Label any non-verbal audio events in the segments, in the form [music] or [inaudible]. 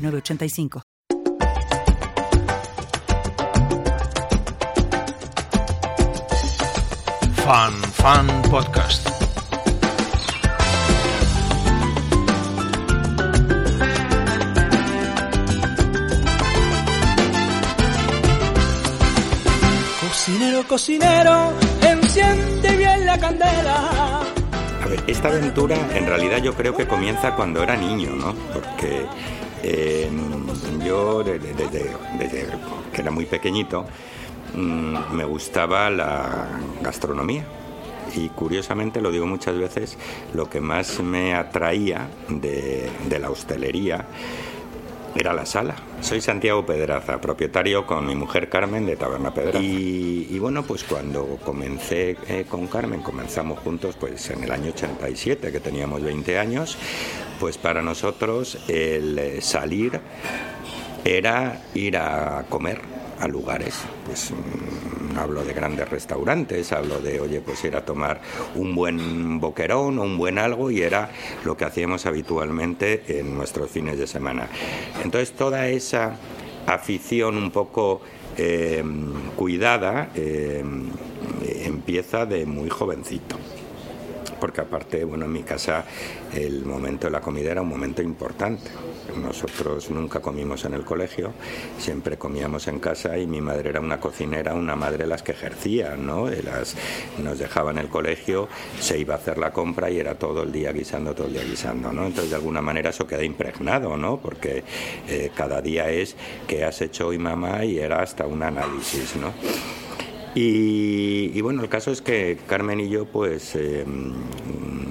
985. Fan Fan Podcast. Cocinero, cocinero, enciende bien la candela. A ver, esta aventura en realidad yo creo que comienza cuando era niño, ¿no? Porque yo desde, que era muy pequeñito mm, me gustaba la gastronomía y curiosamente, lo digo muchas veces, lo que más me atraía de, de la hostelería era la sala. Soy Santiago Pedraza, propietario con mi mujer Carmen de Taberna Pedraza. Y, bueno, pues cuando comencé eh, con Carmen, comenzamos juntos pues en el año 87, que teníamos 20 años, pues para nosotros el eh, salir era ir a comer a lugares, pues mm, hablo de grandes restaurantes, hablo de, oye, pues ir a tomar un buen boquerón o un buen algo y era lo que hacíamos habitualmente en nuestros fines de semana. Entonces toda esa afición un poco eh, cuidada eh, empieza de muy jovencito porque aparte, bueno, en mi casa el momento de la comida era un momento importante. Nosotros nunca comimos en el colegio, siempre comíamos en casa y mi madre era una cocinera, una madre las que ejercía, ¿no? Las, nos dejaba en el colegio, se iba a hacer la compra y era todo el día guisando, todo el día guisando, ¿no? Entonces de alguna manera eso queda impregnado, ¿no? Porque eh, cada día es qué has hecho hoy mamá y era hasta un análisis, ¿no? Y, bueno, el caso es que Carmen y yo, pues em,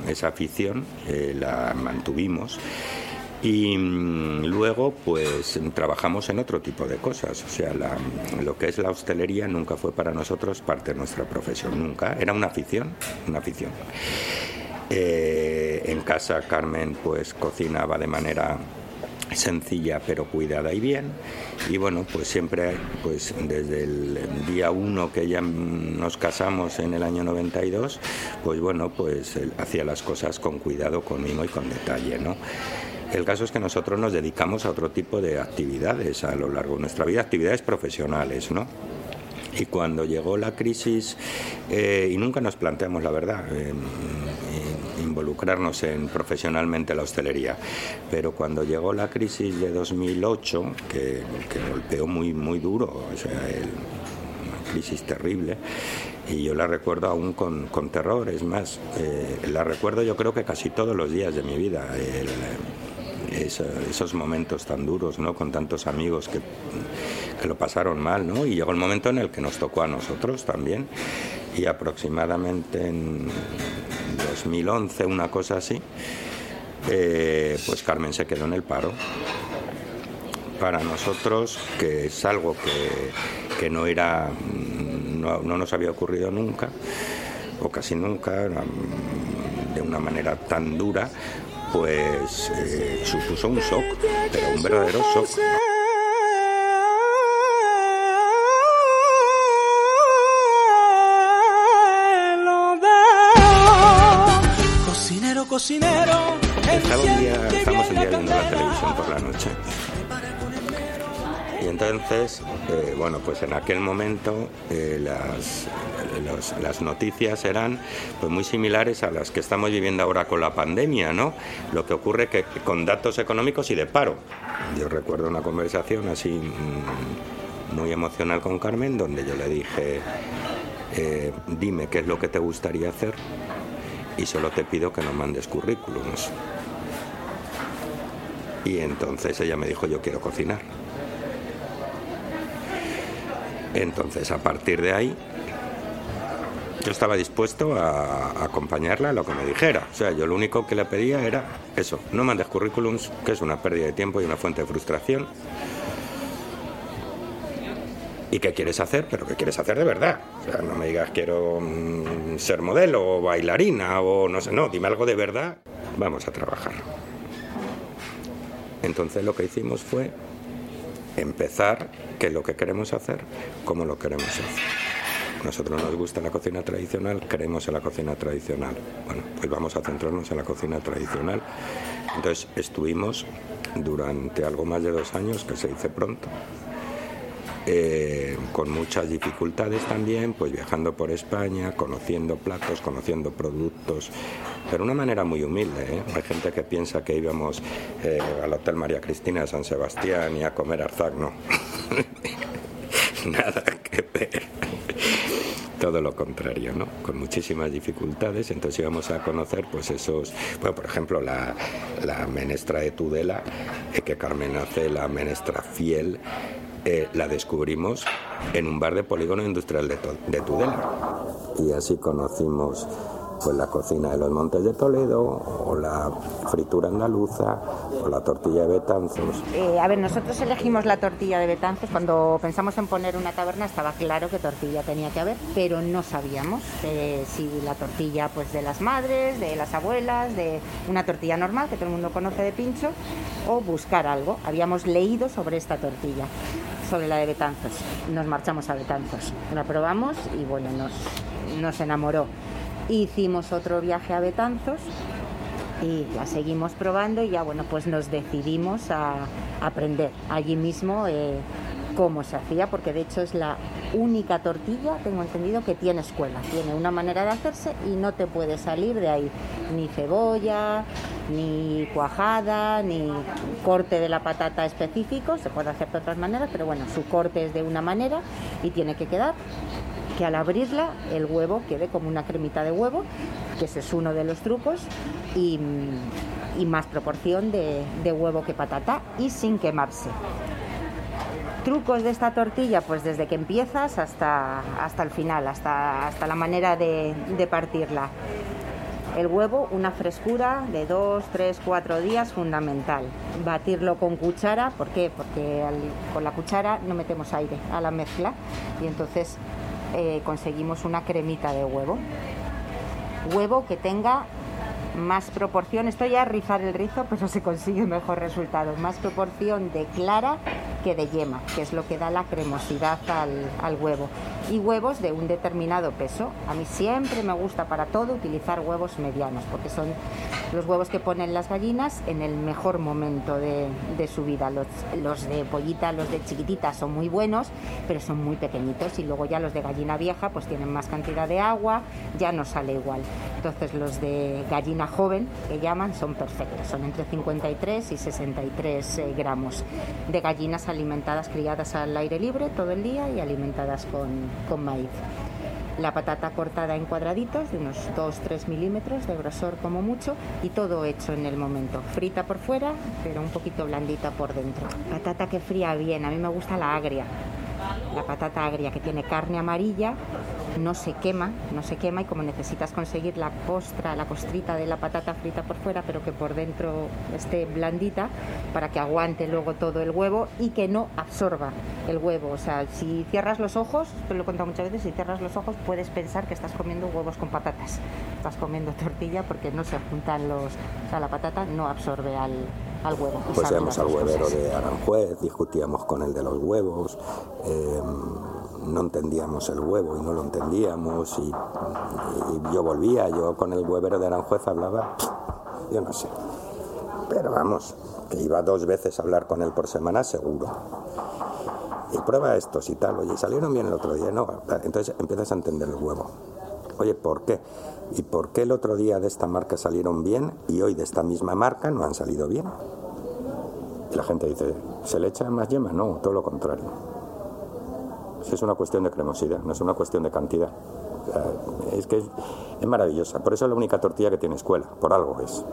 esa afición eh, la mantuvimos. Y mm, luego, pues trabajamos en otro tipo de cosas. O sea, lo que es la hostelería nunca fue para nosotros parte de nuestra profesión, nunca. Era una afición, una afición. Eh, en casa Carmen, pues cocinaba de manera sencilla pero cuidada y bien. Y bueno pues siempre pues desde el día uno que ya nos casamos en el año 92 pues bueno pues hacía las cosas con cuidado conmigo y con detalle no el caso es que nosotros nos dedicamos a otro tipo de actividades a lo largo de nuestra vida actividades profesionales no y cuando llegó la crisis, eh, y nunca nos planteamos la verdad, eh, involucrarnos en profesionalmente la hostelería. Pero cuando llegó la crisis de 2008, que, golpeó muy, muy duro, una crisis terrible, y yo la recuerdo aún con, con terror, es más, eh, la recuerdo yo creo que casi todos los días de mi vida. esos momentos tan duros, ¿no? Con tantos amigos que, que lo pasaron mal, ¿no? Y llegó el momento en el que nos tocó a nosotros también. Y aproximadamente en 2011, una cosa así, eh, pues Carmen se quedó en el paro. Para nosotros, que es algo que, no era, no, nos había ocurrido nunca, o casi nunca, de una manera tan dura, pues eh, supuso un shock, pero un verdadero shock. Cocinero. Estaba un día, estamos un día viendo la televisión por la noche. Y entonces, eh, bueno, pues en aquel momento eh, las, las noticias eran pues muy similares a las que estamos viviendo ahora con la pandemia, ¿no? Lo que ocurre que con datos económicos y de paro. Yo recuerdo una conversación así mm, muy emocional con Carmen donde yo le dije, eh, dime qué es lo que te gustaría hacer y solo te pido que no mandes currículums. Y entonces ella me dijo, yo quiero cocinar. Entonces, a partir de ahí, yo estaba dispuesto a acompañarla a lo que me dijera. O sea, yo lo único que le pedía era eso, no mandes currículums, que es una pérdida de tiempo y una fuente de frustración. ¿Y qué quieres hacer? Pero ¿qué quieres hacer de verdad? O sea, no me digas quiero mm, ser modelo o bailarina o no sé, no, dime algo de verdad. Vamos a trabajar. Entonces lo que hicimos fue empezar que lo que queremos hacer, como lo queremos hacer. Nosotros nos gusta la cocina tradicional, creemos en la cocina tradicional. Bueno, pues vamos a centrarnos en la cocina tradicional. Entonces estuvimos durante algo más de dos años, que se dice pronto, eh, con muchas dificultades también, pues viajando por España, conociendo platos, conociendo productos, pero de una manera muy humilde. ¿eh? Hay gente que piensa que íbamos eh, al Hotel María Cristina de San Sebastián y a comer arzac, no. [laughs] Nada que ver. Todo lo contrario, ¿no? Con muchísimas dificultades. Entonces íbamos a conocer, pues esos, bueno, por ejemplo, la, la menestra de Tudela, que Carmen hace, la menestra fiel, eh, la descubrimos en un bar de polígono industrial de, de Tudela. Y así conocimos pues la cocina de los Montes de Toledo, o la fritura andaluza, o la tortilla de Betanzos. Eh, a ver, nosotros elegimos la tortilla de Betanzos. Cuando pensamos en poner una taberna estaba claro que tortilla tenía que haber, pero no sabíamos eh, si la tortilla pues de las madres, de las abuelas, de una tortilla normal que todo el mundo conoce de pincho, o buscar algo. Habíamos leído sobre esta tortilla sobre la de Betanzos. Nos marchamos a Betanzos. La probamos y bueno, nos, nos enamoró. Hicimos otro viaje a Betanzos y la seguimos probando y ya bueno, pues nos decidimos a aprender allí mismo eh, cómo se hacía, porque de hecho es la única tortilla, tengo entendido, que tiene escuela. Tiene una manera de hacerse y no te puede salir de ahí ni cebolla, ni cuajada, ni corte de la patata específico, se puede hacer de otras maneras, pero bueno, su corte es de una manera y tiene que quedar que al abrirla el huevo quede como una cremita de huevo, que ese es uno de los trucos, y, más proporción de, huevo que patata y sin quemarse. Trucos de esta tortilla, pues desde que empiezas hasta, hasta el final, hasta, hasta la manera de, partirla. El huevo, una frescura de 2, 3, 4 días fundamental. Batirlo con cuchara, ¿por qué? Porque con la cuchara no metemos aire a la mezcla y entonces eh, conseguimos una cremita de huevo. Huevo que tenga más proporción, esto ya rizar el rizo, pero se consigue mejor resultado, más proporción de clara que de yema, que es lo que da la cremosidad al, al huevo. Y huevos de un determinado peso. A mí siempre me gusta para todo utilizar huevos medianos, porque son los huevos que ponen las gallinas en el mejor momento de, de su vida. Los, los de pollita, los de chiquitita son muy buenos, pero son muy pequeñitos. Y luego ya los de gallina vieja pues tienen más cantidad de agua, ya no sale igual. Entonces los de gallina joven, que llaman, son perfectos. Son entre 53 y 63 eh, gramos de gallinas alimentadas, criadas al aire libre todo el día y alimentadas con, con maíz. La patata cortada en cuadraditos de unos 2-3 milímetros de grosor como mucho y todo hecho en el momento. Frita por fuera, pero un poquito blandita por dentro. Patata que fría bien, a mí me gusta la agria. La patata agria que tiene carne amarilla, no se quema, no se quema y como necesitas conseguir la costra, la costrita de la patata frita por fuera, pero que por dentro esté blandita para que aguante luego todo el huevo y que no absorba el huevo. O sea, si cierras los ojos, te lo he contado muchas veces, si cierras los ojos puedes pensar que estás comiendo huevos con patatas. Estás comiendo tortilla porque no se juntan los... O sea, la patata no absorbe al, al huevo. Pues íbamos al huevero cosas. de Aranjuez, discutíamos con el de los huevos, eh, no entendíamos el huevo y no lo entendíamos y, yo volvía, yo con el huevero de Aranjuez hablaba, yo no sé, pero vamos, que iba dos veces a hablar con él por semana seguro. Y prueba estos y tal, oye, salieron bien el otro día, no, entonces empiezas a entender el huevo. Oye, ¿por qué? ¿Y por qué el otro día de esta marca salieron bien y hoy de esta misma marca no han salido bien? Y la gente dice, ¿se le echa más yema? No, todo lo contrario. Es una cuestión de cremosidad, no es una cuestión de cantidad. Es que es, es maravillosa. Por eso es la única tortilla que tiene escuela, por algo es.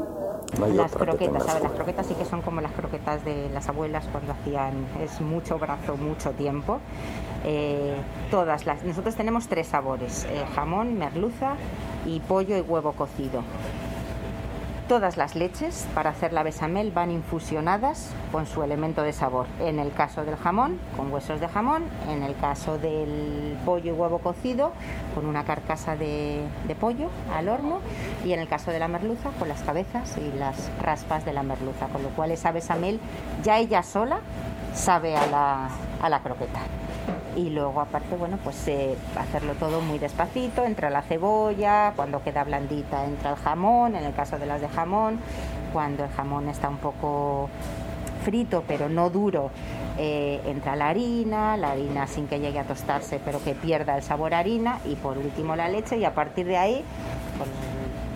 No las croquetas, ¿sabes? Las croquetas sí que son como las croquetas de las abuelas cuando hacían, es mucho brazo, mucho tiempo. Eh, todas las, nosotros tenemos tres sabores, eh, jamón, merluza y pollo y huevo cocido. Todas las leches para hacer la bechamel van infusionadas con su elemento de sabor. En el caso del jamón, con huesos de jamón. En el caso del pollo y huevo cocido, con una carcasa de, pollo al horno. Y en el caso de la merluza, con las cabezas y las raspas de la merluza. Con lo cual esa bechamel ya ella sola sabe a la, a la croqueta y luego aparte bueno pues eh, hacerlo todo muy despacito entra la cebolla cuando queda blandita entra el jamón en el caso de las de jamón cuando el jamón está un poco frito pero no duro eh, entra la harina la harina sin que llegue a tostarse pero que pierda el sabor harina y por último la leche y a partir de ahí pues,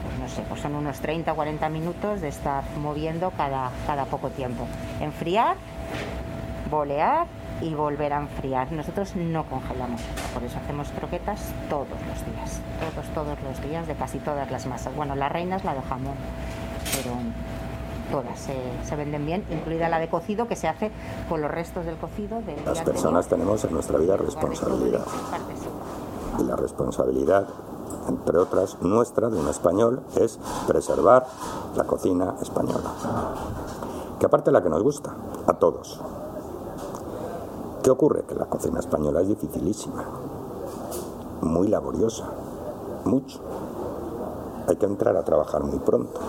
pues no sé pues son unos 30 o 40 minutos de estar moviendo cada, cada poco tiempo. Enfriar bolear y volver a enfriar. Nosotros no congelamos, por eso hacemos croquetas todos los días, todos, todos los días de casi todas las masas. Bueno, la reina es la de jamón, pero todas se, se venden bien, incluida la de cocido que se hace con los restos del cocido del Las anterior. personas tenemos en nuestra vida responsabilidad. Y la responsabilidad, entre otras, nuestra, de un español, es preservar la cocina española. Que aparte la que nos gusta, a todos. ¿Qué ocurre? Que la cocina española es dificilísima, muy laboriosa, mucho. Hay que entrar a trabajar muy pronto.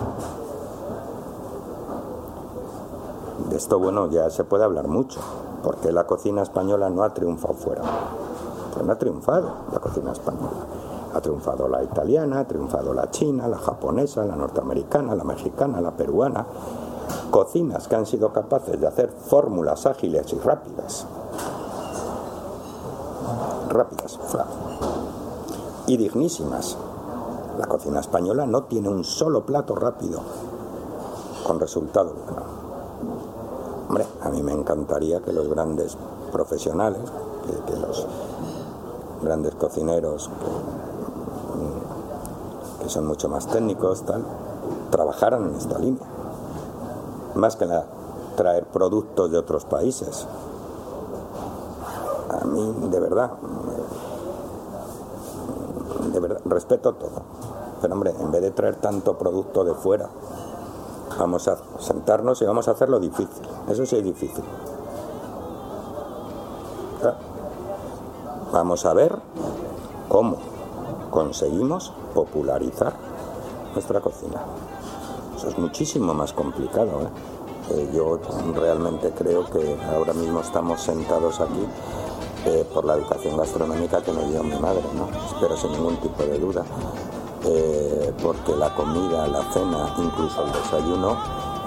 De esto, bueno, ya se puede hablar mucho, porque la cocina española no ha triunfado fuera. Pues no ha triunfado la cocina española. Ha triunfado la italiana, ha triunfado la china, la japonesa, la norteamericana, la mexicana, la peruana. Cocinas que han sido capaces de hacer fórmulas ágiles y rápidas. Rápidas. Y dignísimas. La cocina española no tiene un solo plato rápido con resultado bueno. Hombre, a mí me encantaría que los grandes profesionales, que, los grandes cocineros, que, que son mucho más técnicos, tal, trabajaran en esta línea. Más que la, traer productos de otros países. A mí, de verdad, de verdad, respeto todo. Pero hombre, en vez de traer tanto producto de fuera, vamos a sentarnos y vamos a hacerlo difícil. Eso sí es difícil. Vamos a ver cómo conseguimos popularizar nuestra cocina. Eso es muchísimo más complicado. ¿eh? Eh, yo realmente creo que ahora mismo estamos sentados aquí eh, por la educación gastronómica que me dio mi madre, ¿no? Espero sin ningún tipo de duda. Eh, porque la comida, la cena, incluso el desayuno,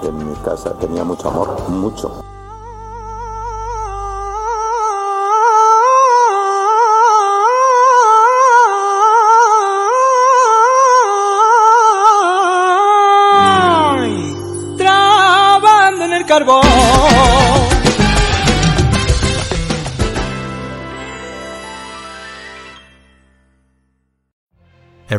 en mi casa tenía mucho amor, mucho.